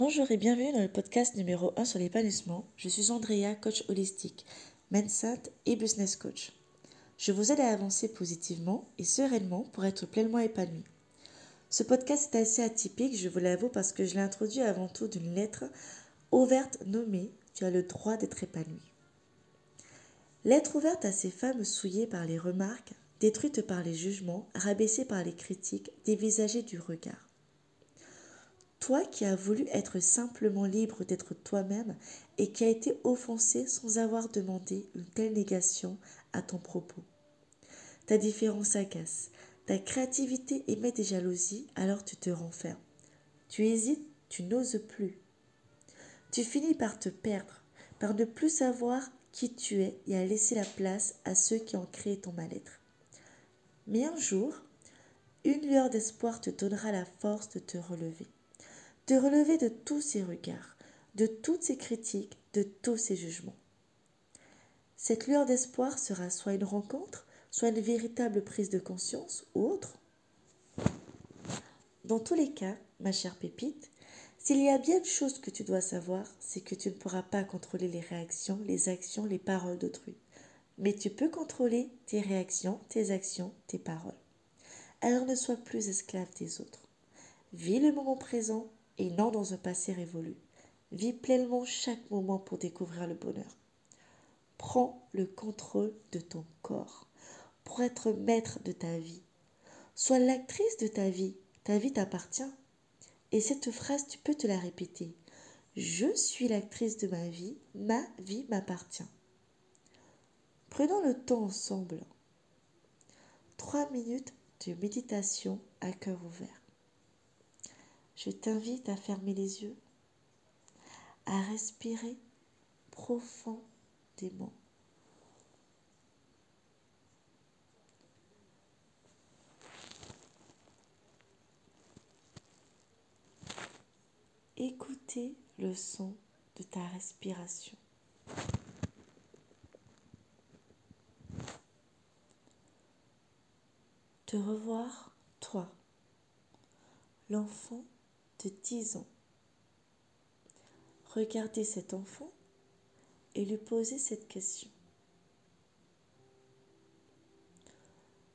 Bonjour et bienvenue dans le podcast numéro 1 sur l'épanouissement. Je suis Andrea, coach holistique, mindset et business coach. Je vous aide à avancer positivement et sereinement pour être pleinement épanoui. Ce podcast est assez atypique, je vous l'avoue, parce que je l'ai introduit avant tout d'une lettre ouverte nommée Tu as le droit d'être épanoui. Lettre ouverte à ces femmes souillées par les remarques, détruites par les jugements, rabaissées par les critiques, dévisagées du regard. Toi qui as voulu être simplement libre d'être toi-même et qui as été offensé sans avoir demandé une telle négation à ton propos. Ta différence agace, ta créativité émet des jalousies, alors tu te renfermes. Tu hésites, tu n'oses plus. Tu finis par te perdre, par ne plus savoir qui tu es et à laisser la place à ceux qui ont créé ton mal-être. Mais un jour, une lueur d'espoir te donnera la force de te relever de relever de tous ces regards, de toutes ces critiques, de tous ces jugements. Cette lueur d'espoir sera soit une rencontre, soit une véritable prise de conscience ou autre. Dans tous les cas, ma chère pépite, s'il y a bien une chose que tu dois savoir, c'est que tu ne pourras pas contrôler les réactions, les actions, les paroles d'autrui. Mais tu peux contrôler tes réactions, tes actions, tes paroles. Alors ne sois plus esclave des autres. Vis le moment présent et non dans un passé révolu. Vis pleinement chaque moment pour découvrir le bonheur. Prends le contrôle de ton corps pour être maître de ta vie. Sois l'actrice de ta vie. Ta vie t'appartient. Et cette phrase, tu peux te la répéter. Je suis l'actrice de ma vie, ma vie m'appartient. Prenons le temps ensemble. Trois minutes de méditation à cœur ouvert je t'invite à fermer les yeux, à respirer profondément. Écoutez le son de ta respiration. Te revoir, toi, l'enfant de 10 ans. Regardez cet enfant et lui posez cette question.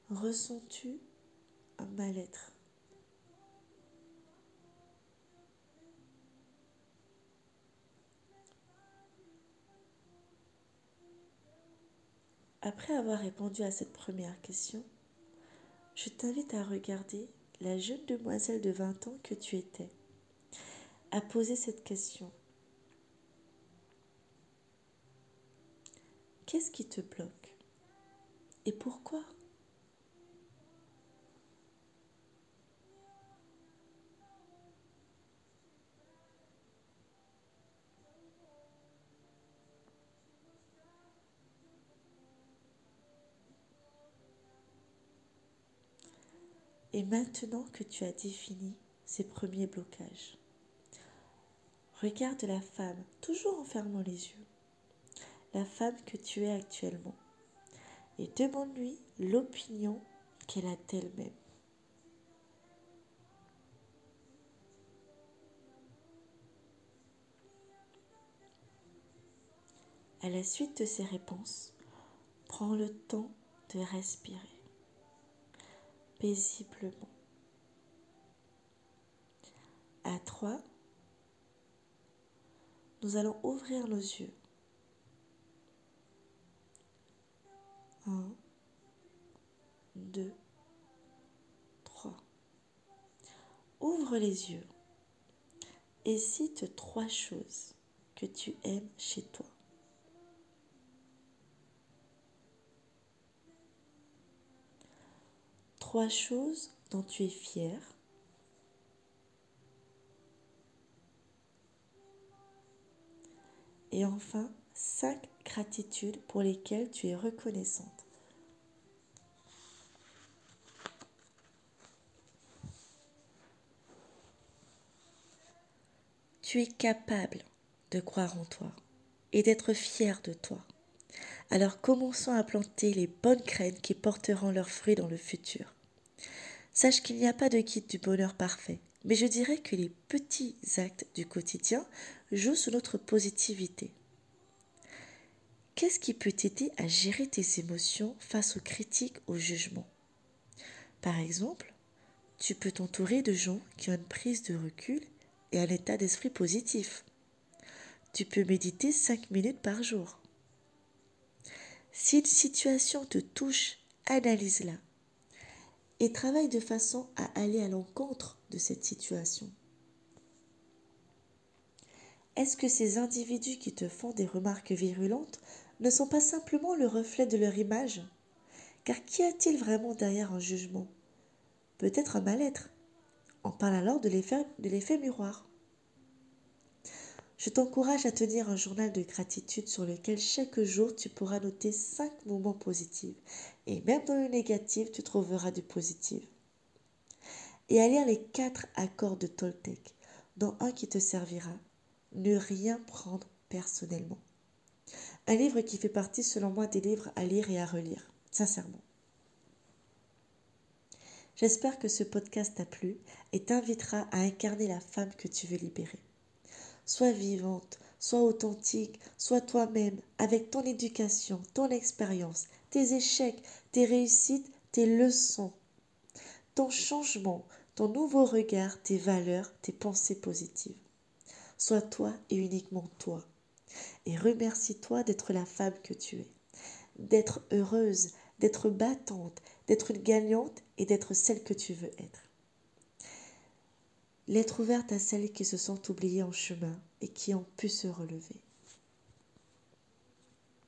Ressens-tu un mal-être? Après avoir répondu à cette première question, je t'invite à regarder la jeune demoiselle de 20 ans que tu étais, a posé cette question. Qu'est-ce qui te bloque? Et pourquoi? Et maintenant que tu as défini ces premiers blocages, regarde la femme, toujours en fermant les yeux, la femme que tu es actuellement, et demande-lui l'opinion qu'elle a d'elle-même. À la suite de ces réponses, prends le temps de respirer paisiblement. À trois, nous allons ouvrir nos yeux. Un, deux, trois. Ouvre les yeux et cite trois choses que tu aimes chez toi. Trois choses dont tu es fier. Et enfin, cinq gratitudes pour lesquelles tu es reconnaissante. Tu es capable de croire en toi et d'être fier de toi. Alors commençons à planter les bonnes graines qui porteront leurs fruits dans le futur. Sache qu'il n'y a pas de guide du bonheur parfait, mais je dirais que les petits actes du quotidien jouent sur notre positivité. Qu'est-ce qui peut t'aider à gérer tes émotions face aux critiques, aux jugements? Par exemple, tu peux t'entourer de gens qui ont une prise de recul et un état d'esprit positif. Tu peux méditer 5 minutes par jour. Si une situation te touche, analyse-la et travaille de façon à aller à l'encontre de cette situation. Est-ce que ces individus qui te font des remarques virulentes ne sont pas simplement le reflet de leur image? Car qu'y a-t-il vraiment derrière un jugement? Peut-être un mal-être? On parle alors de l'effet miroir. Je t'encourage à tenir un journal de gratitude sur lequel chaque jour tu pourras noter cinq moments positifs. Et même dans le négatif, tu trouveras du positif. Et à lire les quatre accords de Toltec, dont un qui te servira. Ne rien prendre personnellement. Un livre qui fait partie, selon moi, des livres à lire et à relire, sincèrement. J'espère que ce podcast t'a plu et t'invitera à incarner la femme que tu veux libérer. Sois vivante, sois authentique, sois toi-même, avec ton éducation, ton expérience, tes échecs, tes réussites, tes leçons, ton changement, ton nouveau regard, tes valeurs, tes pensées positives. Sois toi et uniquement toi et remercie-toi d'être la femme que tu es, d'être heureuse, d'être battante, d'être une gagnante et d'être celle que tu veux être. L'être ouverte à celles qui se sont oubliées en chemin et qui ont pu se relever.